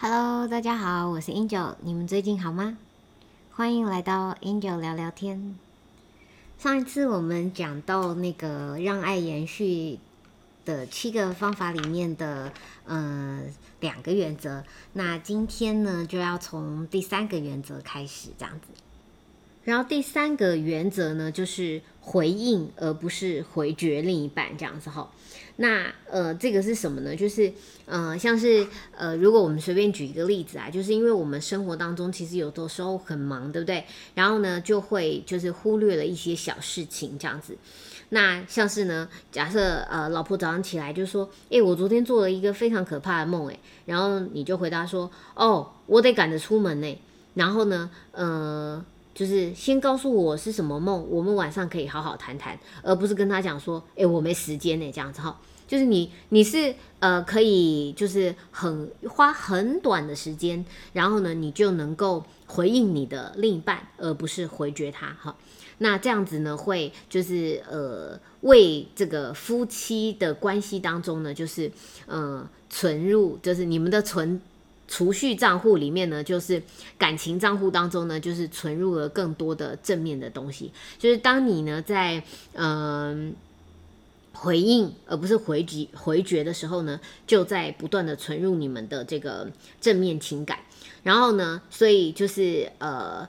Hello，大家好，我是 Angel，你们最近好吗？欢迎来到 Angel 聊聊天。上一次我们讲到那个让爱延续的七个方法里面的呃两个原则，那今天呢就要从第三个原则开始这样子。然后第三个原则呢，就是回应而不是回绝另一半这样子哈。那呃，这个是什么呢？就是呃，像是呃，如果我们随便举一个例子啊，就是因为我们生活当中其实有的时候很忙，对不对？然后呢，就会就是忽略了一些小事情这样子。那像是呢，假设呃，老婆早上起来就说：“诶，我昨天做了一个非常可怕的梦。”诶，然后你就回答说：“哦，我得赶着出门呢。”然后呢，呃。就是先告诉我是什么梦，我们晚上可以好好谈谈，而不是跟他讲说，哎，我没时间呢，这样子哈。就是你你是呃可以就是很花很短的时间，然后呢你就能够回应你的另一半，而不是回绝他哈。那这样子呢会就是呃为这个夫妻的关系当中呢，就是呃存入就是你们的存。储蓄账户里面呢，就是感情账户当中呢，就是存入了更多的正面的东西。就是当你呢在嗯回应而不是回击回绝的时候呢，就在不断的存入你们的这个正面情感。然后呢，所以就是呃。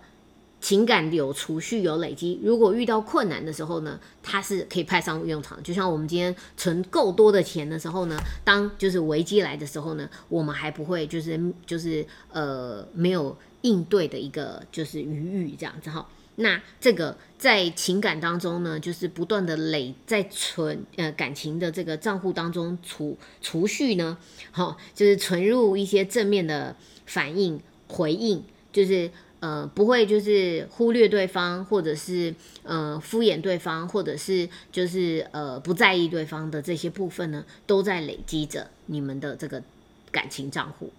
情感有储蓄有累积，如果遇到困难的时候呢，它是可以派上用场。就像我们今天存够多的钱的时候呢，当就是危机来的时候呢，我们还不会就是就是呃没有应对的一个就是余裕这样子哈。那这个在情感当中呢，就是不断的累在存呃感情的这个账户当中储储蓄呢，好就是存入一些正面的反应回应，就是。呃，不会就是忽略对方，或者是呃敷衍对方，或者是就是呃不在意对方的这些部分呢，都在累积着你们的这个感情账户。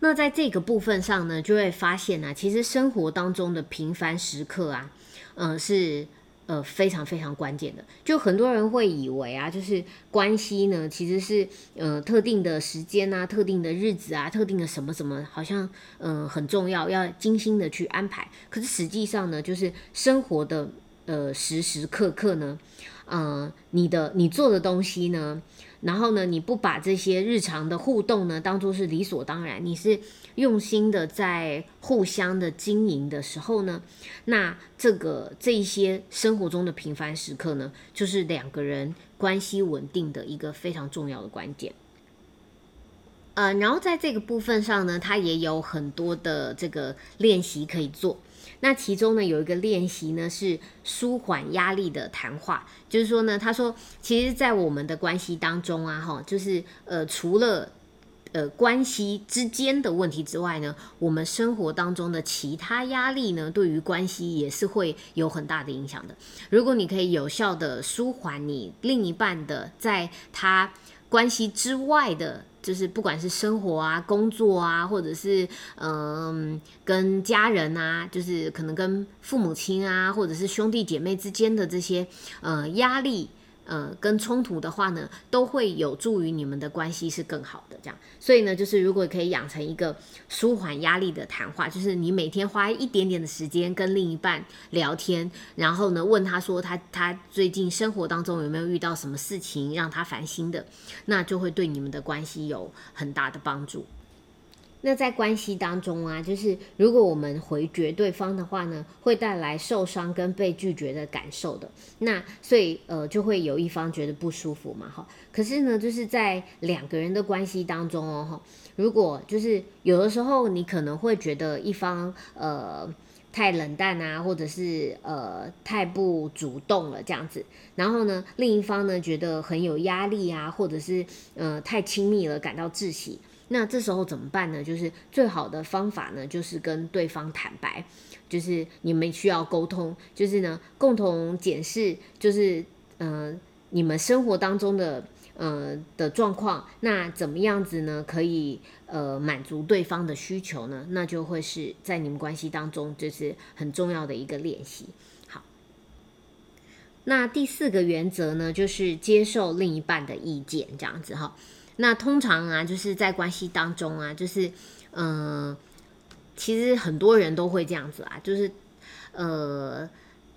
那在这个部分上呢，就会发现啊，其实生活当中的平凡时刻啊，嗯是。呃，非常非常关键的，就很多人会以为啊，就是关系呢，其实是呃特定的时间啊、特定的日子啊、特定的什么什么，好像嗯很重要，要精心的去安排。可是实际上呢，就是生活的呃时时刻刻呢，嗯，你的你做的东西呢。然后呢，你不把这些日常的互动呢当做是理所当然，你是用心的在互相的经营的时候呢，那这个这一些生活中的平凡时刻呢，就是两个人关系稳定的一个非常重要的关键。呃，然后在这个部分上呢，它也有很多的这个练习可以做。那其中呢，有一个练习呢是舒缓压力的谈话，就是说呢，他说，其实，在我们的关系当中啊，哈，就是呃，除了呃关系之间的问题之外呢，我们生活当中的其他压力呢，对于关系也是会有很大的影响的。如果你可以有效的舒缓你另一半的在他关系之外的。就是不管是生活啊、工作啊，或者是嗯跟家人啊，就是可能跟父母亲啊，或者是兄弟姐妹之间的这些呃压力。呃，跟冲突的话呢，都会有助于你们的关系是更好的。这样，所以呢，就是如果可以养成一个舒缓压力的谈话，就是你每天花一点点的时间跟另一半聊天，然后呢，问他说他他最近生活当中有没有遇到什么事情让他烦心的，那就会对你们的关系有很大的帮助。那在关系当中啊，就是如果我们回绝对方的话呢，会带来受伤跟被拒绝的感受的。那所以呃，就会有一方觉得不舒服嘛，哈。可是呢，就是在两个人的关系当中哦，哈，如果就是有的时候你可能会觉得一方呃太冷淡啊，或者是呃太不主动了这样子，然后呢，另一方呢觉得很有压力啊，或者是呃太亲密了，感到窒息。那这时候怎么办呢？就是最好的方法呢，就是跟对方坦白，就是你们需要沟通，就是呢共同检视，就是呃你们生活当中的呃的状况，那怎么样子呢？可以呃满足对方的需求呢？那就会是在你们关系当中就是很重要的一个练习。好，那第四个原则呢，就是接受另一半的意见，这样子哈。那通常啊，就是在关系当中啊，就是嗯，其实很多人都会这样子啊，就是呃。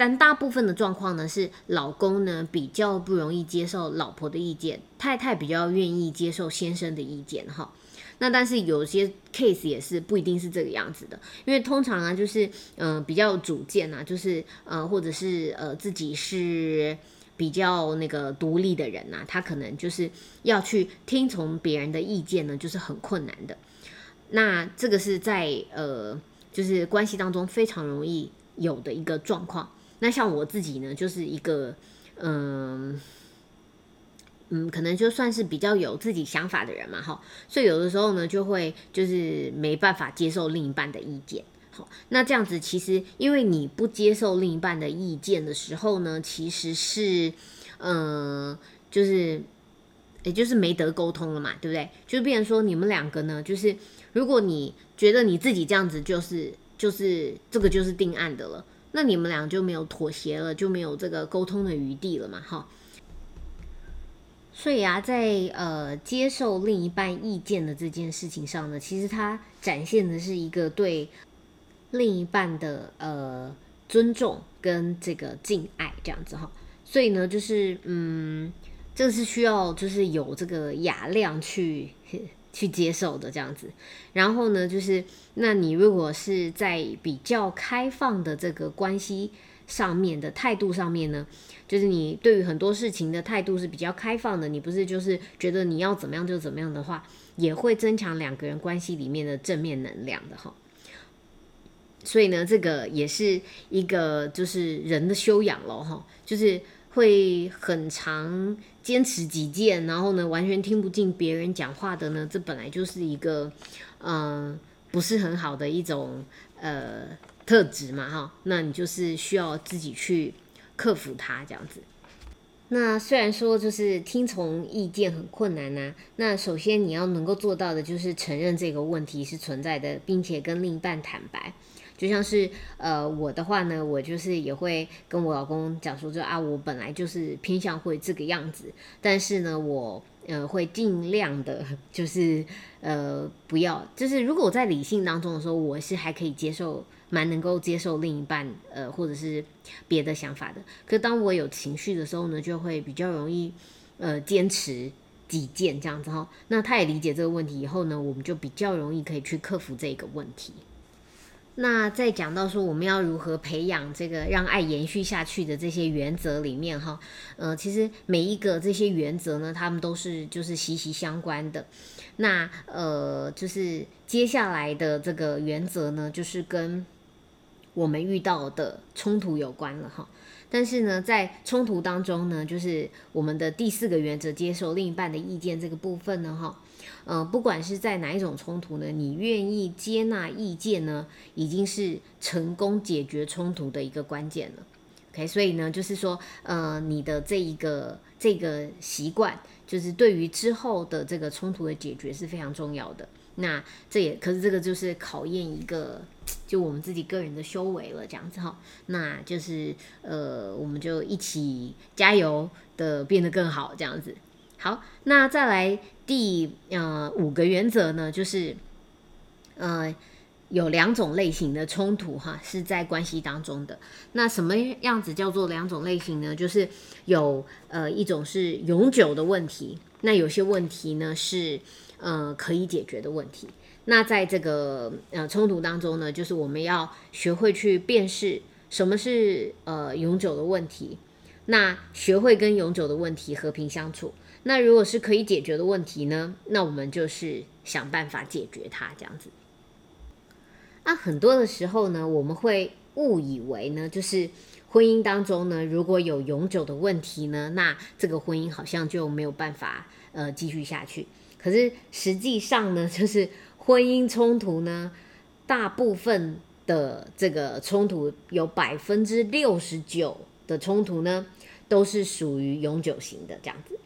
但大部分的状况呢，是老公呢比较不容易接受老婆的意见，太太比较愿意接受先生的意见哈。那但是有些 case 也是不一定是这个样子的，因为通常啊就是嗯比较有主见啊，就是呃或者是呃自己是比较那个独立的人呐，他可能就是要去听从别人的意见呢，就是很困难的。那这个是在呃就是关系当中非常容易有的一个状况。那像我自己呢，就是一个，嗯，嗯，可能就算是比较有自己想法的人嘛，哈，所以有的时候呢，就会就是没办法接受另一半的意见，那这样子其实，因为你不接受另一半的意见的时候呢，其实是，嗯，就是，也就是没得沟通了嘛，对不对？就变成说你们两个呢，就是如果你觉得你自己这样子就是就是这个就是定案的了。那你们俩就没有妥协了，就没有这个沟通的余地了嘛？哈，所以啊，在呃接受另一半意见的这件事情上呢，其实它展现的是一个对另一半的呃尊重跟这个敬爱这样子哈。所以呢，就是嗯，这个是需要就是有这个雅量去。去接受的这样子，然后呢，就是那你如果是在比较开放的这个关系上面的态度上面呢，就是你对于很多事情的态度是比较开放的，你不是就是觉得你要怎么样就怎么样的话，也会增强两个人关系里面的正面能量的哈。所以呢，这个也是一个就是人的修养了。哈，就是会很长。坚持己见，然后呢，完全听不进别人讲话的呢，这本来就是一个，嗯，不是很好的一种呃特质嘛，哈。那你就是需要自己去克服它这样子。那虽然说就是听从意见很困难呐，那首先你要能够做到的就是承认这个问题是存在的，并且跟另一半坦白。就像是呃我的话呢，我就是也会跟我老公讲说，就啊我本来就是偏向会这个样子，但是呢我呃会尽量的，就是呃不要，就是如果我在理性当中的时候，我是还可以接受，蛮能够接受另一半呃或者是别的想法的。可当我有情绪的时候呢，就会比较容易呃坚持己见这样子哈。那他也理解这个问题以后呢，我们就比较容易可以去克服这个问题。那在讲到说我们要如何培养这个让爱延续下去的这些原则里面哈，呃，其实每一个这些原则呢，他们都是就是息息相关的。那呃，就是接下来的这个原则呢，就是跟我们遇到的冲突有关了哈。但是呢，在冲突当中呢，就是我们的第四个原则，接受另一半的意见这个部分呢，哈。呃，不管是在哪一种冲突呢，你愿意接纳意见呢，已经是成功解决冲突的一个关键了。OK，所以呢，就是说，呃，你的这一个这个习惯，就是对于之后的这个冲突的解决是非常重要的。那这也可是这个就是考验一个，就我们自己个人的修为了，这样子哈。那就是呃，我们就一起加油的变得更好，这样子。好，那再来第呃五个原则呢，就是呃有两种类型的冲突哈，是在关系当中的。那什么样子叫做两种类型呢？就是有呃一种是永久的问题，那有些问题呢是呃可以解决的问题。那在这个呃冲突当中呢，就是我们要学会去辨识什么是呃永久的问题，那学会跟永久的问题和平相处。那如果是可以解决的问题呢？那我们就是想办法解决它，这样子。那很多的时候呢，我们会误以为呢，就是婚姻当中呢，如果有永久的问题呢，那这个婚姻好像就没有办法呃继续下去。可是实际上呢，就是婚姻冲突呢，大部分的这个冲突有百分之六十九的冲突呢，都是属于永久型的这样子。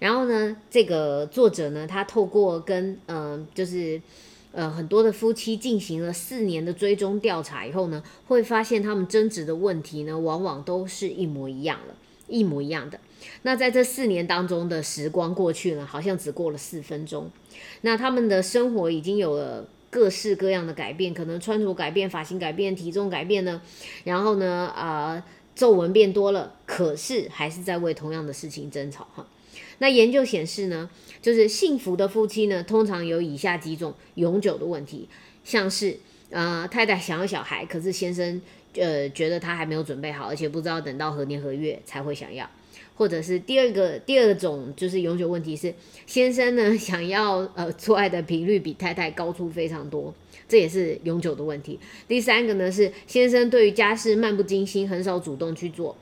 然后呢，这个作者呢，他透过跟嗯，就是呃很多的夫妻进行了四年的追踪调查以后呢，会发现他们争执的问题呢，往往都是一模一样的。一模一样的。那在这四年当中的时光过去了，好像只过了四分钟。那他们的生活已经有了各式各样的改变，可能穿着改变、发型改变、体重改变呢，然后呢，啊，皱纹变多了，可是还是在为同样的事情争吵哈。那研究显示呢，就是幸福的夫妻呢，通常有以下几种永久的问题，像是呃，太太想要小孩，可是先生呃觉得他还没有准备好，而且不知道等到何年何月才会想要。或者是第二个第二种就是永久问题是先生呢想要呃做爱的频率比太太高出非常多，这也是永久的问题。第三个呢是先生对于家事漫不经心，很少主动去做，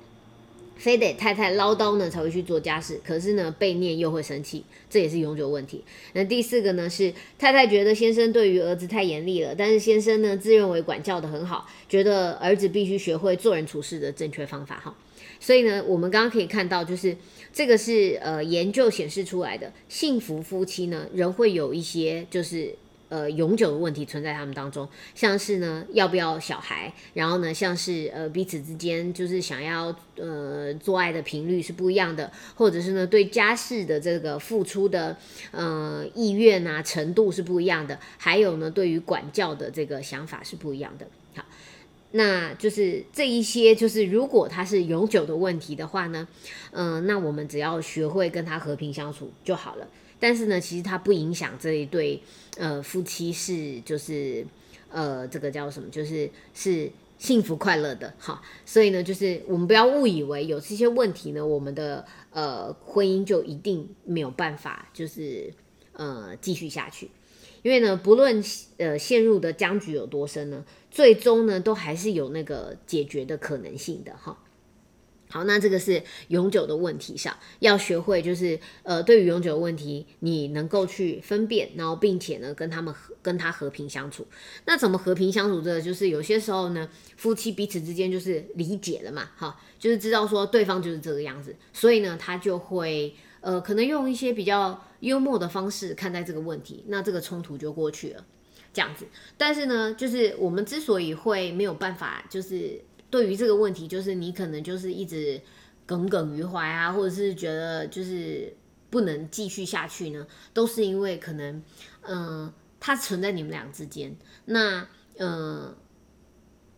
非得太太唠叨呢才会去做家事，可是呢被念又会生气，这也是永久问题。那第四个呢是太太觉得先生对于儿子太严厉了，但是先生呢自认为管教的很好，觉得儿子必须学会做人处事的正确方法哈。所以呢，我们刚刚可以看到，就是这个是呃研究显示出来的，幸福夫妻呢仍会有一些就是呃永久的问题存在他们当中，像是呢要不要小孩，然后呢像是呃彼此之间就是想要呃做爱的频率是不一样的，或者是呢对家事的这个付出的呃意愿啊程度是不一样的，还有呢对于管教的这个想法是不一样的。好。那就是这一些，就是如果他是永久的问题的话呢，嗯，那我们只要学会跟他和平相处就好了。但是呢，其实它不影响这一对呃夫妻是就是呃这个叫什么，就是是幸福快乐的哈。所以呢，就是我们不要误以为有这些问题呢，我们的呃婚姻就一定没有办法就是呃继续下去。因为呢，不论呃陷入的僵局有多深呢，最终呢都还是有那个解决的可能性的哈。好，那这个是永久的问题上，要学会就是呃，对于永久的问题，你能够去分辨，然后并且呢跟他们跟他和平相处。那怎么和平相处？这就是有些时候呢，夫妻彼此之间就是理解了嘛，哈，就是知道说对方就是这个样子，所以呢他就会。呃，可能用一些比较幽默的方式看待这个问题，那这个冲突就过去了，这样子。但是呢，就是我们之所以会没有办法，就是对于这个问题，就是你可能就是一直耿耿于怀啊，或者是觉得就是不能继续下去呢，都是因为可能，嗯，它存在你们俩之间，那嗯，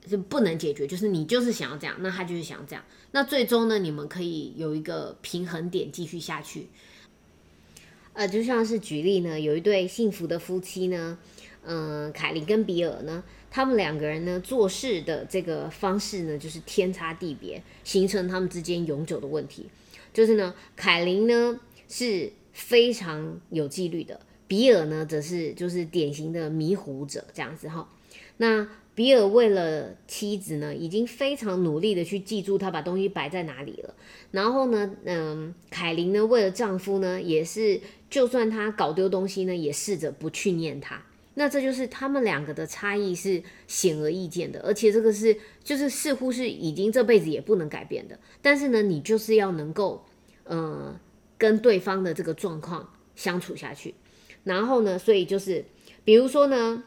就不能解决，就是你就是想要这样，那他就是想要这样。那最终呢，你们可以有一个平衡点继续下去。呃，就像是举例呢，有一对幸福的夫妻呢，嗯，凯琳跟比尔呢，他们两个人呢做事的这个方式呢，就是天差地别，形成他们之间永久的问题。就是呢，凯琳呢是非常有纪律的，比尔呢则是就是典型的迷糊者这样子哈。那比尔为了妻子呢，已经非常努力的去记住他把东西摆在哪里了。然后呢，嗯，凯琳呢，为了丈夫呢，也是就算他搞丢东西呢，也试着不去念他。那这就是他们两个的差异是显而易见的，而且这个是就是似乎是已经这辈子也不能改变的。但是呢，你就是要能够，嗯，跟对方的这个状况相处下去。然后呢，所以就是比如说呢。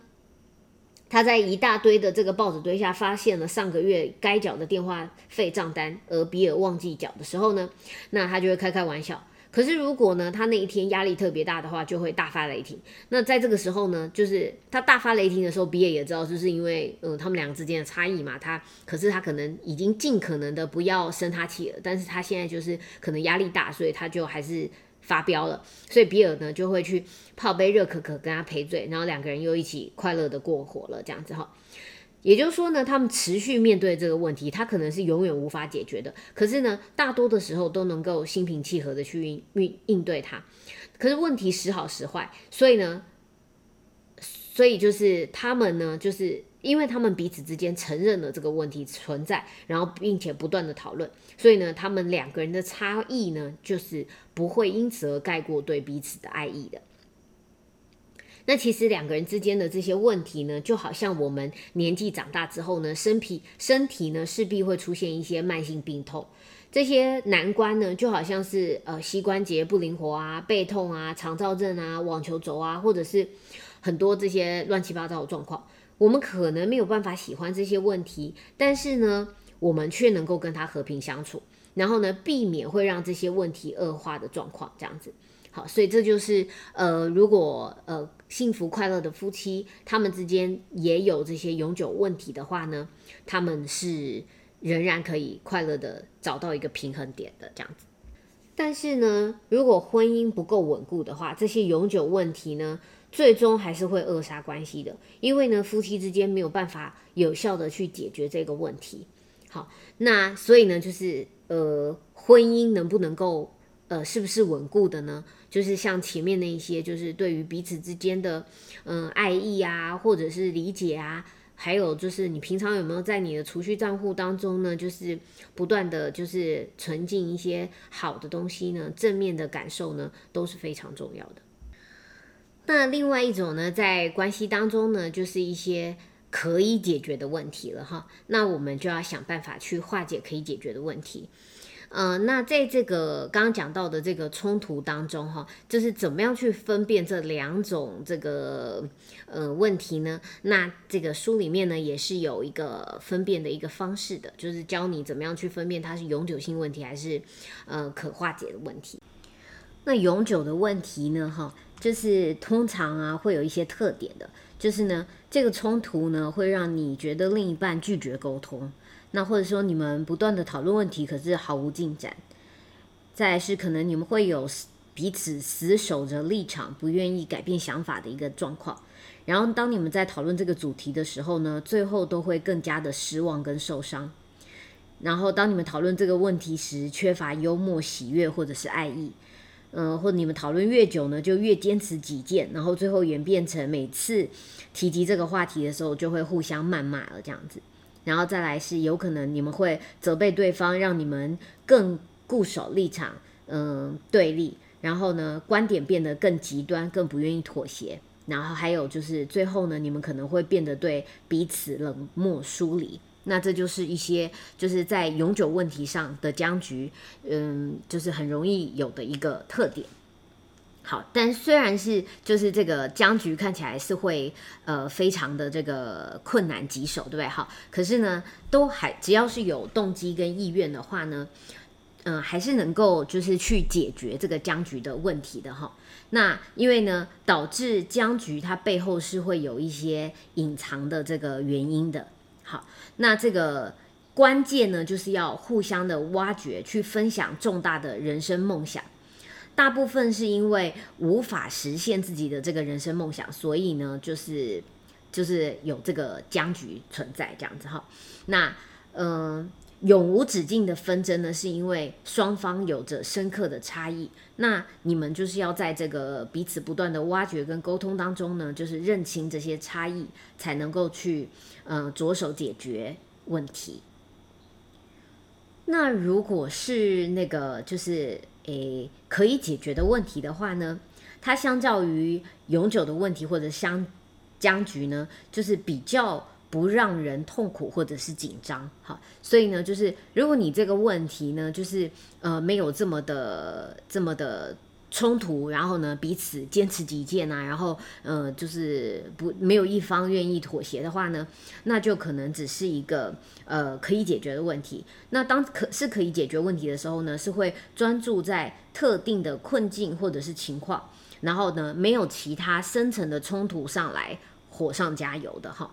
他在一大堆的这个报纸堆下发现了上个月该缴的电话费账单，而比尔忘记缴的时候呢，那他就会开开玩笑。可是如果呢，他那一天压力特别大的话，就会大发雷霆。那在这个时候呢，就是他大发雷霆的时候，比尔也知道，就是因为嗯，他们两个之间的差异嘛。他可是他可能已经尽可能的不要生他气了，但是他现在就是可能压力大，所以他就还是。发飙了，所以比尔呢就会去泡杯热可可跟他赔罪，然后两个人又一起快乐的过活了，这样子哈。也就是说呢，他们持续面对这个问题，他可能是永远无法解决的，可是呢，大多的时候都能够心平气和的去应应应对它。可是问题时好时坏，所以呢，所以就是他们呢，就是。因为他们彼此之间承认了这个问题存在，然后并且不断的讨论，所以呢，他们两个人的差异呢，就是不会因此而盖过对彼此的爱意的。那其实两个人之间的这些问题呢，就好像我们年纪长大之后呢，身体身体呢势必会出现一些慢性病痛，这些难关呢，就好像是呃膝关节不灵活啊、背痛啊、肠燥症啊、网球肘啊，或者是很多这些乱七八糟的状况。我们可能没有办法喜欢这些问题，但是呢，我们却能够跟他和平相处。然后呢，避免会让这些问题恶化的状况，这样子。好，所以这就是呃，如果呃幸福快乐的夫妻，他们之间也有这些永久问题的话呢，他们是仍然可以快乐的找到一个平衡点的这样子。但是呢，如果婚姻不够稳固的话，这些永久问题呢，最终还是会扼杀关系的，因为呢，夫妻之间没有办法有效的去解决这个问题。好，那所以呢，就是呃，婚姻能不能够呃，是不是稳固的呢？就是像前面那一些，就是对于彼此之间的嗯爱意啊，或者是理解啊，还有就是你平常有没有在你的储蓄账户当中呢，就是不断的就是存进一些好的东西呢，正面的感受呢，都是非常重要的。那另外一种呢，在关系当中呢，就是一些可以解决的问题了哈，那我们就要想办法去化解可以解决的问题。嗯，那在这个刚刚讲到的这个冲突当中，哈，就是怎么样去分辨这两种这个呃问题呢？那这个书里面呢也是有一个分辨的一个方式的，就是教你怎么样去分辨它是永久性问题还是呃可化解的问题。那永久的问题呢，哈，就是通常啊会有一些特点的，就是呢这个冲突呢会让你觉得另一半拒绝沟通。那或者说你们不断的讨论问题，可是毫无进展。再是可能你们会有彼此死守着立场，不愿意改变想法的一个状况。然后当你们在讨论这个主题的时候呢，最后都会更加的失望跟受伤。然后当你们讨论这个问题时，缺乏幽默、喜悦或者是爱意。嗯，或者你们讨论越久呢，就越坚持己见，然后最后演变成每次提及这个话题的时候，就会互相谩骂了这样子。然后再来是有可能你们会责备对方，让你们更固守立场，嗯，对立。然后呢，观点变得更极端，更不愿意妥协。然后还有就是最后呢，你们可能会变得对彼此冷漠疏离。那这就是一些就是在永久问题上的僵局，嗯，就是很容易有的一个特点。好，但虽然是就是这个僵局看起来是会呃非常的这个困难棘手，对不对？好，可是呢，都还只要是有动机跟意愿的话呢，嗯，还是能够就是去解决这个僵局的问题的哈。那因为呢，导致僵局它背后是会有一些隐藏的这个原因的。好，那这个关键呢，就是要互相的挖掘，去分享重大的人生梦想。大部分是因为无法实现自己的这个人生梦想，所以呢，就是就是有这个僵局存在这样子哈。那嗯，永无止境的纷争呢，是因为双方有着深刻的差异。那你们就是要在这个彼此不断的挖掘跟沟通当中呢，就是认清这些差异，才能够去嗯着手解决问题。那如果是那个就是诶可以解决的问题的话呢，它相较于永久的问题或者相僵局呢，就是比较不让人痛苦或者是紧张。好，所以呢，就是如果你这个问题呢，就是呃没有这么的这么的。冲突，然后呢，彼此坚持己见啊，然后呃，就是不没有一方愿意妥协的话呢，那就可能只是一个呃可以解决的问题。那当可是可以解决问题的时候呢，是会专注在特定的困境或者是情况，然后呢，没有其他深层的冲突上来火上加油的哈。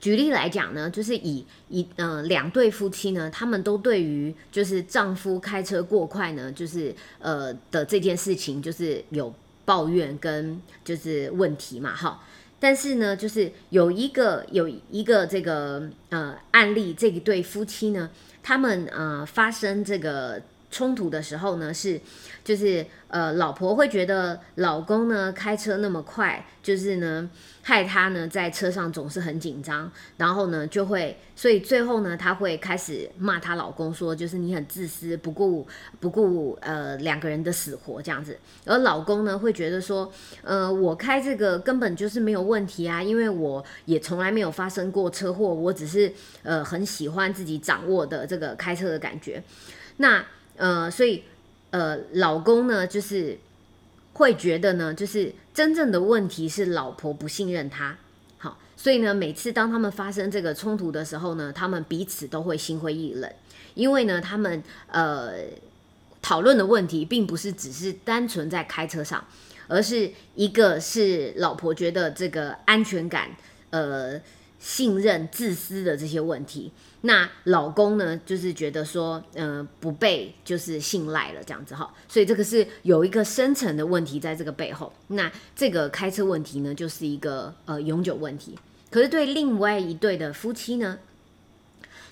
举例来讲呢，就是以一呃两对夫妻呢，他们都对于就是丈夫开车过快呢，就是呃的这件事情，就是有抱怨跟就是问题嘛，哈。但是呢，就是有一个有一个这个呃案例，这一对夫妻呢，他们呃发生这个。冲突的时候呢，是就是呃，老婆会觉得老公呢开车那么快，就是呢害她呢在车上总是很紧张，然后呢就会，所以最后呢，她会开始骂她老公说，就是你很自私，不顾不顾呃两个人的死活这样子。而老公呢会觉得说，呃，我开这个根本就是没有问题啊，因为我也从来没有发生过车祸，我只是呃很喜欢自己掌握的这个开车的感觉，那。呃，所以，呃，老公呢，就是会觉得呢，就是真正的问题是老婆不信任他，好，所以呢，每次当他们发生这个冲突的时候呢，他们彼此都会心灰意冷，因为呢，他们呃讨论的问题并不是只是单纯在开车上，而是一个是老婆觉得这个安全感呃。信任、自私的这些问题，那老公呢，就是觉得说，嗯，不被就是信赖了这样子哈，所以这个是有一个深层的问题在这个背后。那这个开车问题呢，就是一个呃永久问题。可是对另外一对的夫妻呢？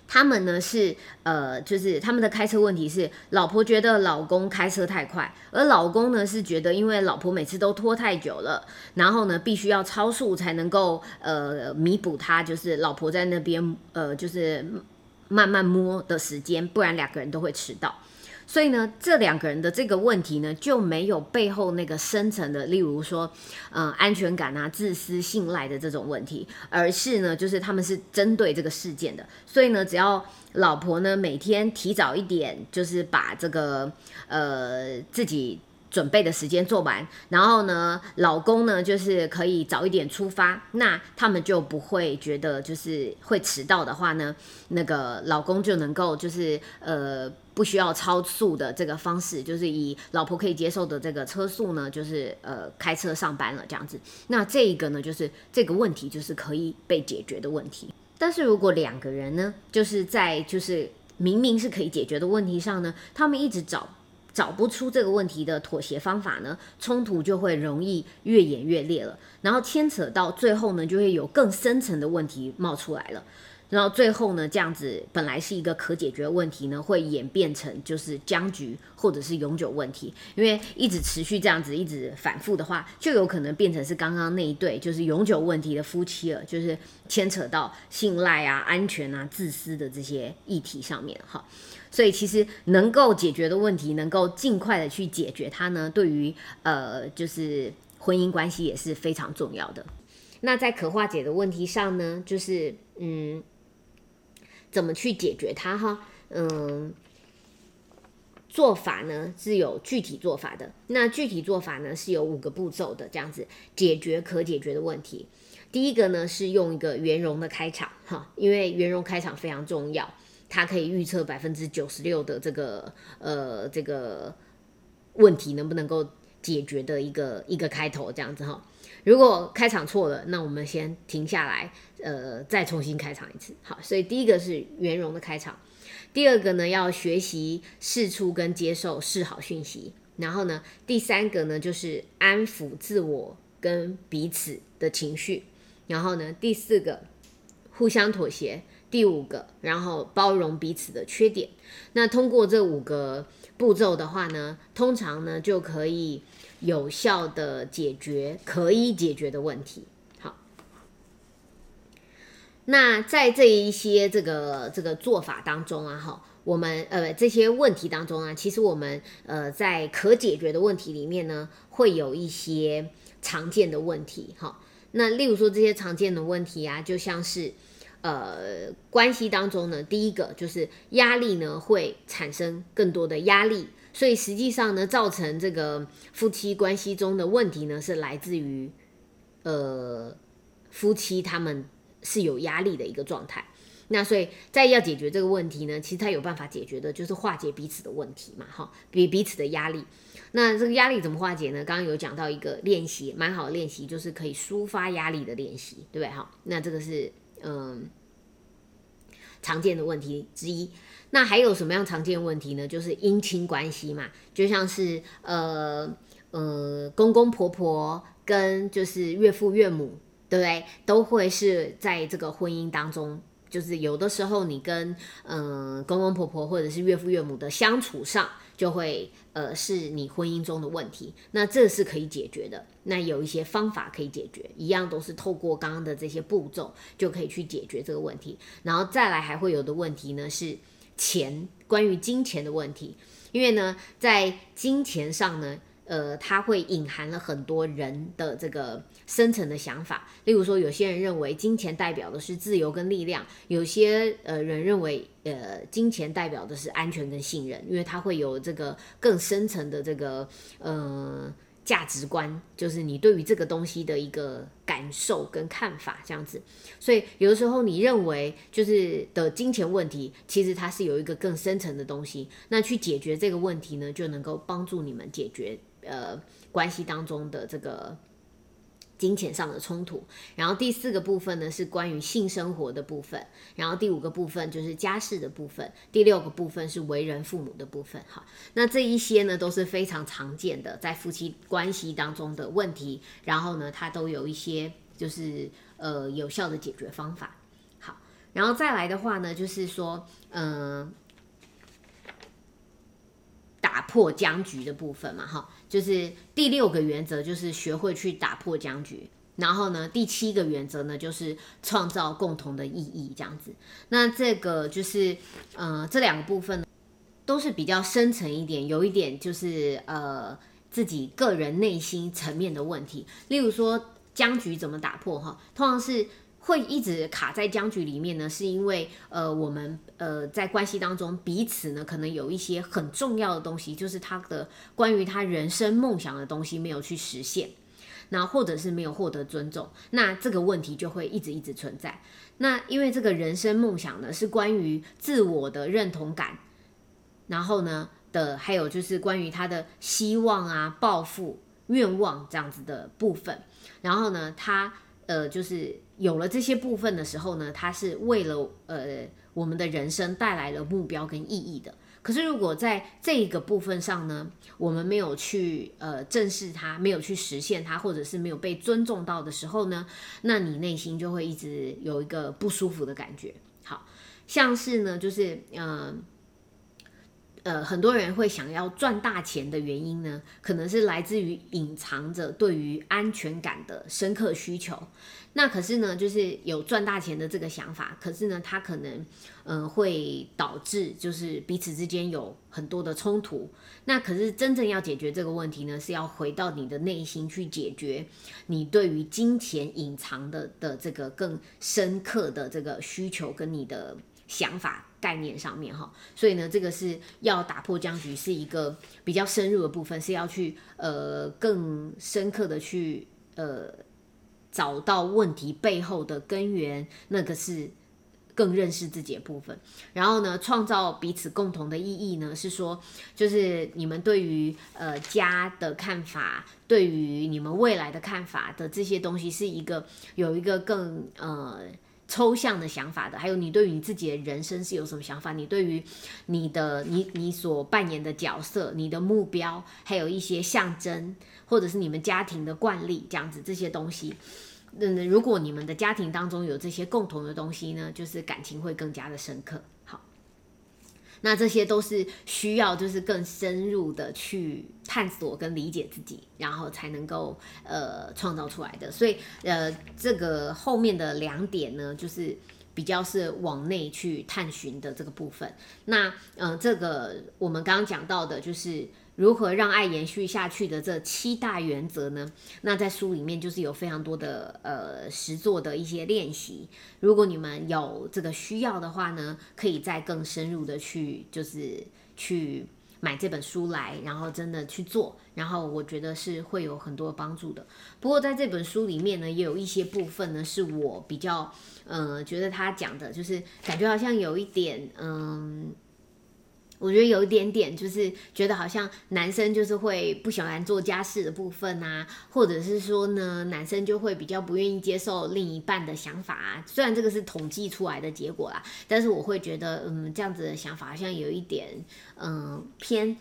他们呢是呃，就是他们的开车问题是，老婆觉得老公开车太快，而老公呢是觉得，因为老婆每次都拖太久了，然后呢必须要超速才能够呃弥补他，就是老婆在那边呃就是慢慢摸的时间，不然两个人都会迟到。所以呢，这两个人的这个问题呢，就没有背后那个深层的，例如说，嗯，安全感啊、自私、信赖的这种问题，而是呢，就是他们是针对这个事件的。所以呢，只要老婆呢每天提早一点，就是把这个呃自己。准备的时间做完，然后呢，老公呢就是可以早一点出发，那他们就不会觉得就是会迟到的话呢，那个老公就能够就是呃不需要超速的这个方式，就是以老婆可以接受的这个车速呢，就是呃开车上班了这样子。那这一个呢，就是这个问题就是可以被解决的问题。但是如果两个人呢，就是在就是明明是可以解决的问题上呢，他们一直找。找不出这个问题的妥协方法呢，冲突就会容易越演越烈了，然后牵扯到最后呢，就会有更深层的问题冒出来了。然后最后呢，这样子本来是一个可解决的问题呢，会演变成就是僵局或者是永久问题。因为一直持续这样子，一直反复的话，就有可能变成是刚刚那一对就是永久问题的夫妻了，就是牵扯到信赖啊、安全啊、自私的这些议题上面哈。所以其实能够解决的问题，能够尽快的去解决它呢，对于呃就是婚姻关系也是非常重要的。那在可化解的问题上呢，就是嗯。怎么去解决它哈？嗯，做法呢是有具体做法的。那具体做法呢是有五个步骤的，这样子解决可解决的问题。第一个呢是用一个圆融的开场哈，因为圆融开场非常重要，它可以预测百分之九十六的这个呃这个问题能不能够解决的一个一个开头这样子哈。如果开场错了，那我们先停下来，呃，再重新开场一次。好，所以第一个是圆融的开场，第二个呢要学习试出跟接受示好讯息，然后呢，第三个呢就是安抚自我跟彼此的情绪，然后呢，第四个互相妥协，第五个然后包容彼此的缺点。那通过这五个步骤的话呢，通常呢就可以。有效的解决可以解决的问题。那在这一些这个这个做法当中啊，哈，我们呃这些问题当中啊，其实我们呃在可解决的问题里面呢，会有一些常见的问题。哈，那例如说这些常见的问题啊，就像是呃关系当中呢，第一个就是压力呢会产生更多的压力。所以实际上呢，造成这个夫妻关系中的问题呢，是来自于，呃，夫妻他们是有压力的一个状态。那所以在要解决这个问题呢，其实他有办法解决的，就是化解彼此的问题嘛，哈，比彼此的压力。那这个压力怎么化解呢？刚刚有讲到一个练习，蛮好的练习，就是可以抒发压力的练习，对不对？哈，那这个是嗯常见的问题之一。那还有什么样常见问题呢？就是姻亲关系嘛，就像是呃呃公公婆婆跟就是岳父岳母，对不对？都会是在这个婚姻当中，就是有的时候你跟嗯公公婆婆或者是岳父岳母的相处上，就会呃是你婚姻中的问题。那这是可以解决的。那有一些方法可以解决，一样都是透过刚刚的这些步骤就可以去解决这个问题。然后再来还会有的问题呢是。钱，关于金钱的问题，因为呢，在金钱上呢，呃，它会隐含了很多人的这个深层的想法。例如说，有些人认为金钱代表的是自由跟力量，有些呃人认为，呃，金钱代表的是安全跟信任，因为它会有这个更深层的这个呃价值观，就是你对于这个东西的一个感受跟看法这样子。所以有的时候你认为就是的金钱问题，其实它是有一个更深层的东西。那去解决这个问题呢，就能够帮助你们解决呃关系当中的这个。金钱上的冲突，然后第四个部分呢是关于性生活的部分，然后第五个部分就是家事的部分，第六个部分是为人父母的部分。哈，那这一些呢都是非常常见的在夫妻关系当中的问题，然后呢它都有一些就是呃有效的解决方法。好，然后再来的话呢就是说，嗯。打破僵局的部分嘛，哈，就是第六个原则，就是学会去打破僵局。然后呢，第七个原则呢，就是创造共同的意义，这样子。那这个就是，呃，这两个部分都是比较深层一点，有一点就是呃自己个人内心层面的问题。例如说僵局怎么打破，哈，通常是。会一直卡在僵局里面呢，是因为呃，我们呃在关系当中彼此呢，可能有一些很重要的东西，就是他的关于他人生梦想的东西没有去实现，那或者是没有获得尊重，那这个问题就会一直一直存在。那因为这个人生梦想呢，是关于自我的认同感，然后呢的还有就是关于他的希望啊、抱负、愿望这样子的部分，然后呢他。呃，就是有了这些部分的时候呢，它是为了呃我们的人生带来了目标跟意义的。可是如果在这个部分上呢，我们没有去呃正视它，没有去实现它，或者是没有被尊重到的时候呢，那你内心就会一直有一个不舒服的感觉。好像是呢，就是嗯。呃很多人会想要赚大钱的原因呢，可能是来自于隐藏着对于安全感的深刻需求。那可是呢，就是有赚大钱的这个想法，可是呢，它可能嗯会导致就是彼此之间有很多的冲突。那可是真正要解决这个问题呢，是要回到你的内心去解决你对于金钱隐藏的的这个更深刻的这个需求跟你的想法。概念上面哈，所以呢，这个是要打破僵局，是一个比较深入的部分，是要去呃更深刻的去呃找到问题背后的根源，那个是更认识自己的部分。然后呢，创造彼此共同的意义呢，是说就是你们对于呃家的看法，对于你们未来的看法的这些东西，是一个有一个更呃。抽象的想法的，还有你对于你自己的人生是有什么想法？你对于你的你你所扮演的角色、你的目标，还有一些象征，或者是你们家庭的惯例，这样子这些东西，那，如果你们的家庭当中有这些共同的东西呢，就是感情会更加的深刻。那这些都是需要，就是更深入的去探索跟理解自己，然后才能够呃创造出来的。所以呃，这个后面的两点呢，就是比较是往内去探寻的这个部分。那嗯，这个我们刚刚讲到的，就是。如何让爱延续下去的这七大原则呢？那在书里面就是有非常多的呃实作的一些练习。如果你们有这个需要的话呢，可以再更深入的去就是去买这本书来，然后真的去做。然后我觉得是会有很多帮助的。不过在这本书里面呢，也有一些部分呢是我比较呃觉得他讲的，就是感觉好像有一点嗯。我觉得有一点点，就是觉得好像男生就是会不喜欢做家事的部分啊，或者是说呢，男生就会比较不愿意接受另一半的想法啊。虽然这个是统计出来的结果啦，但是我会觉得，嗯，这样子的想法好像有一点，嗯，偏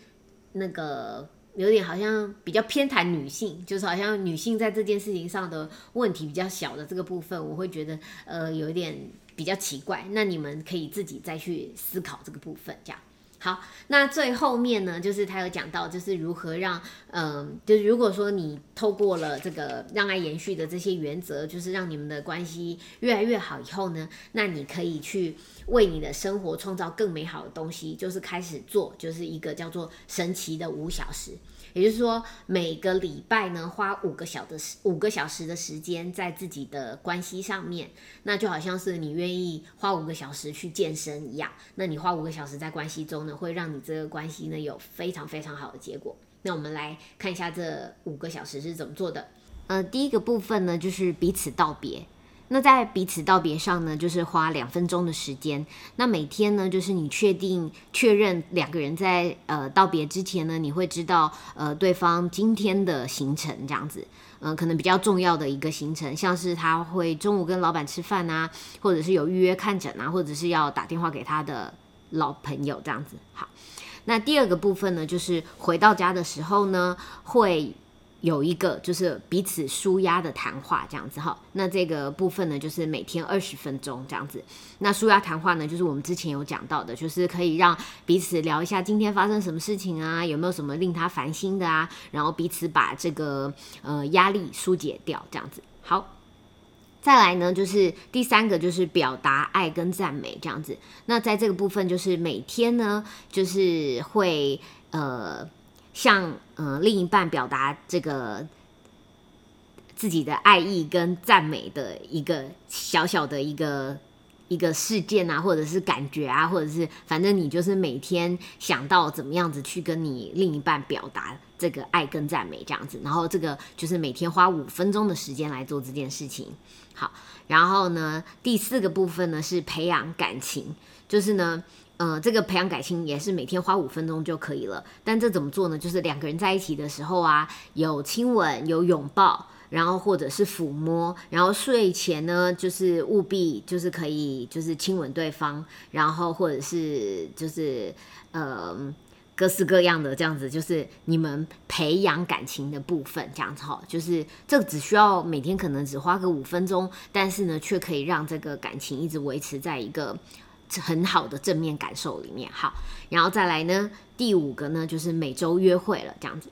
那个，有点好像比较偏袒女性，就是好像女性在这件事情上的问题比较小的这个部分，我会觉得，呃，有一点比较奇怪。那你们可以自己再去思考这个部分，这样。好，那最后面呢，就是他有讲到，就是如何让，嗯，就是如果说你透过了这个让爱延续的这些原则，就是让你们的关系越来越好以后呢，那你可以去为你的生活创造更美好的东西，就是开始做，就是一个叫做神奇的五小时。也就是说，每个礼拜呢，花五个小的时五个小时的时间在自己的关系上面，那就好像是你愿意花五个小时去健身一样。那你花五个小时在关系中呢，会让你这个关系呢有非常非常好的结果。那我们来看一下这五个小时是怎么做的。呃，第一个部分呢，就是彼此道别。那在彼此道别上呢，就是花两分钟的时间。那每天呢，就是你确定确认两个人在呃道别之前呢，你会知道呃对方今天的行程这样子。嗯，可能比较重要的一个行程，像是他会中午跟老板吃饭啊，或者是有预约看诊啊，或者是要打电话给他的老朋友这样子。好，那第二个部分呢，就是回到家的时候呢，会。有一个就是彼此舒压的谈话，这样子哈。那这个部分呢，就是每天二十分钟这样子。那舒压谈话呢，就是我们之前有讲到的，就是可以让彼此聊一下今天发生什么事情啊，有没有什么令他烦心的啊，然后彼此把这个呃压力疏解掉，这样子。好，再来呢，就是第三个就是表达爱跟赞美这样子。那在这个部分，就是每天呢，就是会呃。向呃另一半表达这个自己的爱意跟赞美的一个小小的一个一个事件啊，或者是感觉啊，或者是反正你就是每天想到怎么样子去跟你另一半表达这个爱跟赞美这样子，然后这个就是每天花五分钟的时间来做这件事情。好，然后呢第四个部分呢是培养感情，就是呢。呃，这个培养感情也是每天花五分钟就可以了。但这怎么做呢？就是两个人在一起的时候啊，有亲吻，有拥抱，然后或者是抚摸，然后睡前呢，就是务必就是可以就是亲吻对方，然后或者是就是呃各式各样的这样子，就是你们培养感情的部分这样子哈。就是这只需要每天可能只花个五分钟，但是呢，却可以让这个感情一直维持在一个。很好的正面感受里面，好，然后再来呢，第五个呢就是每周约会了这样子。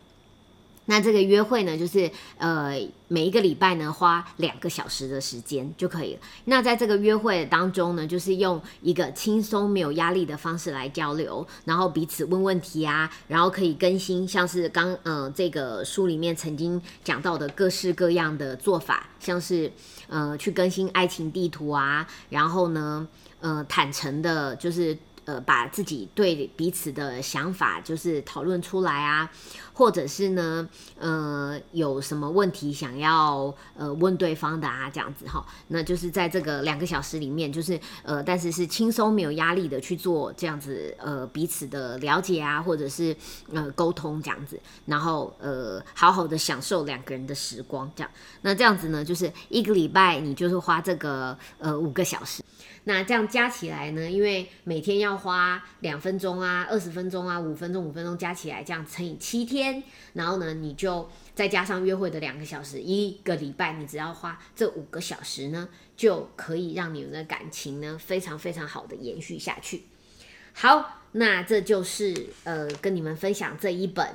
那这个约会呢，就是呃每一个礼拜呢花两个小时的时间就可以了。那在这个约会当中呢，就是用一个轻松没有压力的方式来交流，然后彼此问问题啊，然后可以更新像是刚呃这个书里面曾经讲到的各式各样的做法，像是呃去更新爱情地图啊，然后呢。呃，坦诚的，就是呃，把自己对彼此的想法就是讨论出来啊，或者是呢，呃，有什么问题想要呃问对方的啊，这样子哈，那就是在这个两个小时里面，就是呃，但是是轻松没有压力的去做这样子呃彼此的了解啊，或者是呃沟通这样子，然后呃好好的享受两个人的时光这样，那这样子呢，就是一个礼拜你就是花这个呃五个小时。那这样加起来呢？因为每天要花两分钟啊、二十分钟啊、五分钟、五分钟加起来，这样乘以七天，然后呢，你就再加上约会的两个小时，一个礼拜你只要花这五个小时呢，就可以让你们的感情呢非常非常好的延续下去。好，那这就是呃跟你们分享这一本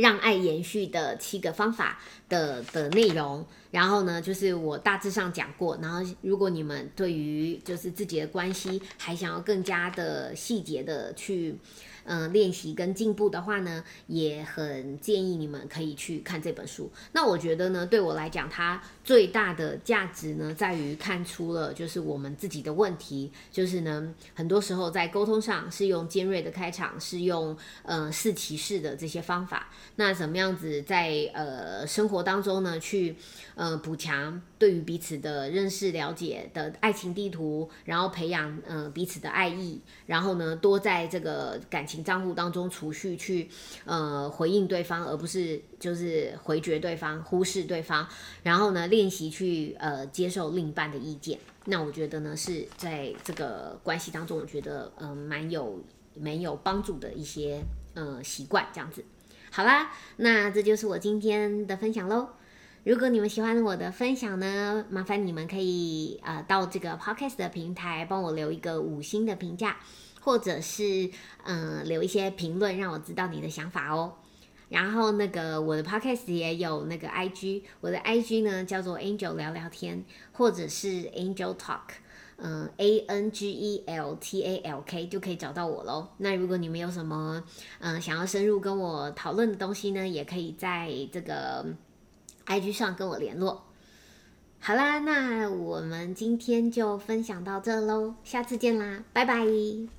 让爱延续的七个方法的的内容。然后呢，就是我大致上讲过。然后，如果你们对于就是自己的关系还想要更加的细节的去。嗯，练习跟进步的话呢，也很建议你们可以去看这本书。那我觉得呢，对我来讲，它最大的价值呢，在于看出了就是我们自己的问题，就是呢，很多时候在沟通上是用尖锐的开场，是用呃四骑士的这些方法。那怎么样子在呃生活当中呢，去呃补强对于彼此的认识了解的爱情地图，然后培养呃彼此的爱意，然后呢，多在这个感情。账户当中储蓄去，呃，回应对方，而不是就是回绝对方、忽视对方。然后呢，练习去呃接受另一半的意见。那我觉得呢，是在这个关系当中，我觉得呃蛮有蛮有帮助的一些呃习惯。这样子，好啦，那这就是我今天的分享喽。如果你们喜欢我的分享呢，麻烦你们可以呃到这个 podcast 的平台帮我留一个五星的评价。或者是嗯留一些评论，让我知道你的想法哦。然后那个我的 podcast 也有那个 IG，我的 IG 呢叫做 Angel 聊聊天，或者是 Angel Talk，嗯 A N G E L T A L K 就可以找到我喽。那如果你们有什么嗯想要深入跟我讨论的东西呢，也可以在这个 IG 上跟我联络。好啦，那我们今天就分享到这喽，下次见啦，拜拜。